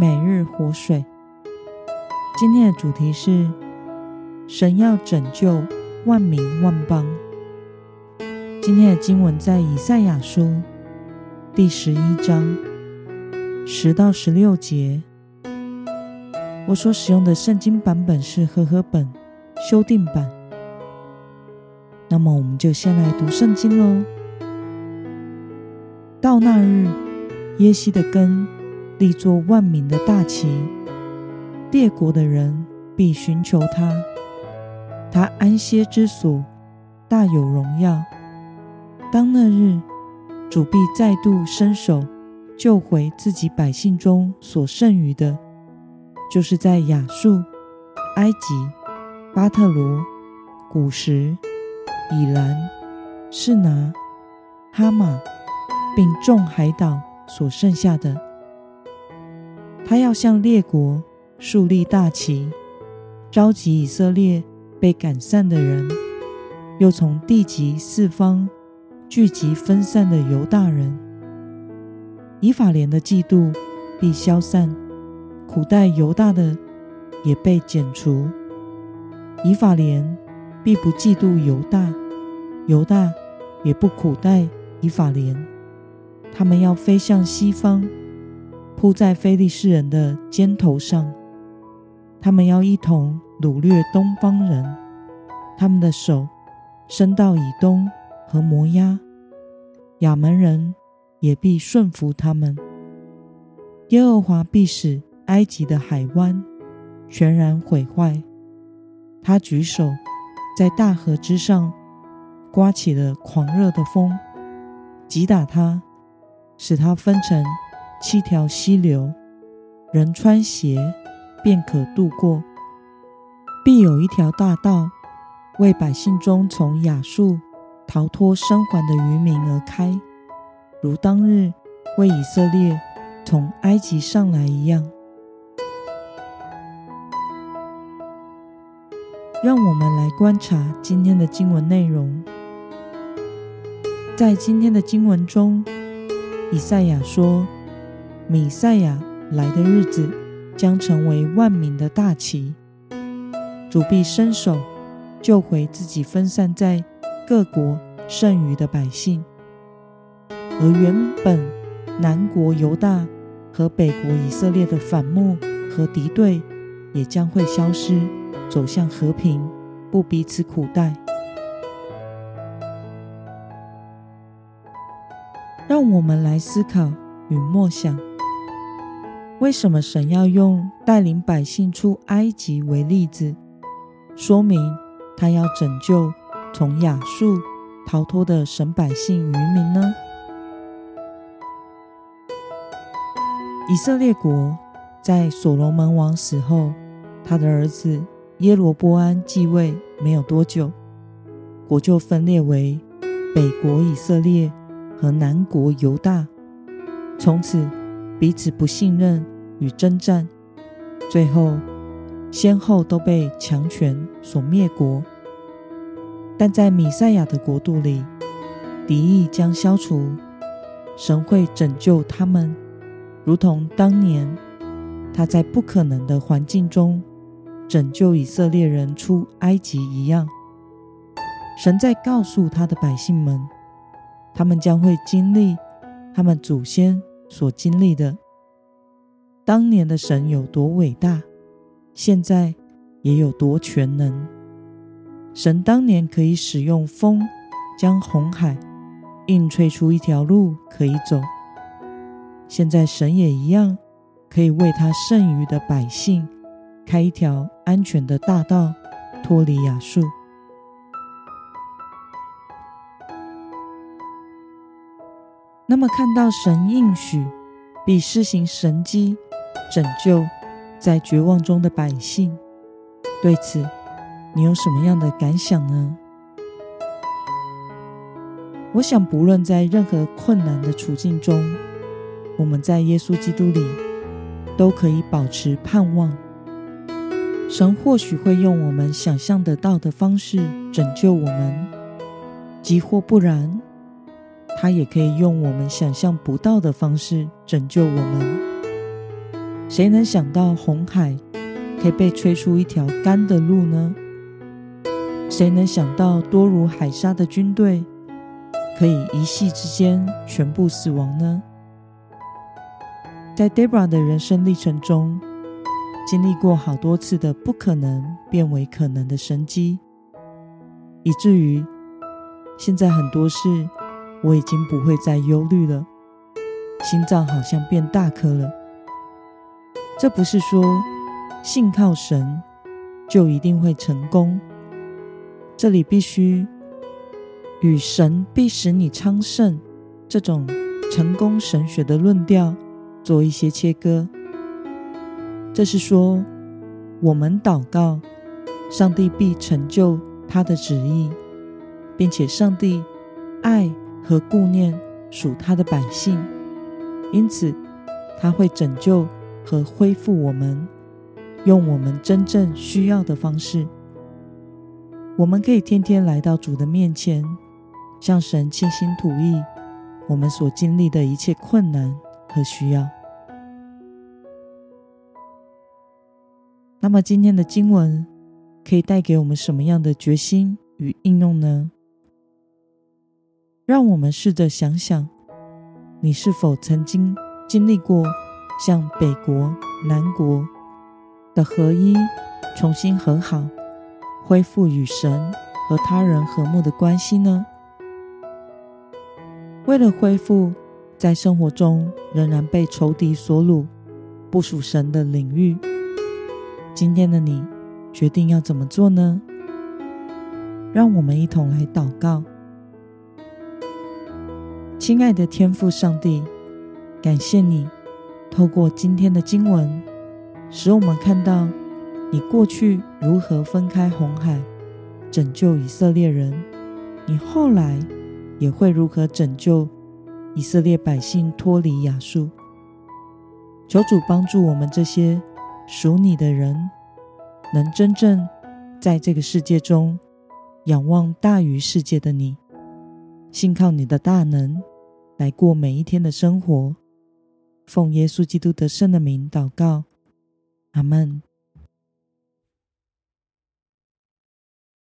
每日活水。今天的主题是神要拯救万民万邦。今天的经文在以赛亚书第十一章十到十六节。我所使用的圣经版本是和合本修订版。那么，我们就先来读圣经喽。到那日，耶西的根立作万民的大旗，列国的人必寻求他。他安歇之所大有荣耀。当那日，主必再度伸手救回自己百姓中所剩余的，就是在亚述、埃及、巴特罗、古时。以兰、示拿、哈马，并众海岛所剩下的，他要向列国竖立大旗，召集以色列被赶散的人，又从地极四方聚集分散的犹大人。以法莲的嫉妒必消散，苦待犹大的也被剪除。以法莲。必不嫉妒犹大，犹大也不苦待以法莲。他们要飞向西方，扑在非利士人的肩头上。他们要一同掳掠东方人。他们的手伸到以东和摩押，亚门人也必顺服他们。耶和华必使埃及的海湾全然毁坏。他举手。在大河之上，刮起了狂热的风，击打它，使它分成七条溪流，人穿鞋便可渡过。必有一条大道，为百姓中从亚述逃脱生还的渔民而开，如当日为以色列从埃及上来一样。让我们来观察今天的经文内容。在今天的经文中，以赛亚说，弥赛亚来的日子将成为万民的大旗，主必伸手救回自己分散在各国剩余的百姓，而原本南国犹大和北国以色列的反目和敌对也将会消失。走向和平，不彼此苦待。让我们来思考与默想：为什么神要用带领百姓出埃及为例子，说明他要拯救从亚述逃脱的神百姓余民呢？以色列国在所罗门王死后，他的儿子。耶罗波安继位没有多久，国就分裂为北国以色列和南国犹大，从此彼此不信任与征战，最后先后都被强权所灭国。但在米赛亚的国度里，敌意将消除，神会拯救他们，如同当年他在不可能的环境中。拯救以色列人出埃及一样，神在告诉他的百姓们，他们将会经历他们祖先所经历的。当年的神有多伟大，现在也有多全能。神当年可以使用风将红海硬吹出一条路可以走，现在神也一样可以为他剩余的百姓。开一条安全的大道，脱离亚述。那么，看到神应许必施行神迹拯救在绝望中的百姓。对此，你有什么样的感想呢？我想，不论在任何困难的处境中，我们在耶稣基督里都可以保持盼望。神或许会用我们想象得到的方式拯救我们，即或不然，他也可以用我们想象不到的方式拯救我们。谁能想到红海可以被吹出一条干的路呢？谁能想到多如海沙的军队可以一夕之间全部死亡呢？在 Deborah 的人生历程中，经历过好多次的不可能变为可能的神迹，以至于现在很多事我已经不会再忧虑了。心脏好像变大颗了。这不是说信靠神就一定会成功。这里必须与神必使你昌盛这种成功神学的论调做一些切割。这是说，我们祷告，上帝必成就他的旨意，并且上帝爱和顾念属他的百姓，因此他会拯救和恢复我们，用我们真正需要的方式。我们可以天天来到主的面前，向神倾心吐意我们所经历的一切困难和需要。那么今天的经文可以带给我们什么样的决心与应用呢？让我们试着想想，你是否曾经经历过像北国、南国的合一，重新和好，恢复与神和他人和睦的关系呢？为了恢复在生活中仍然被仇敌所掳、不属神的领域。今天的你决定要怎么做呢？让我们一同来祷告。亲爱的天父上帝，感谢你透过今天的经文，使我们看到你过去如何分开红海，拯救以色列人；你后来也会如何拯救以色列百姓脱离亚述。求主帮助我们这些。属你的人，能真正在这个世界中仰望大于世界的你，信靠你的大能来过每一天的生活。奉耶稣基督得胜的名祷告，阿门。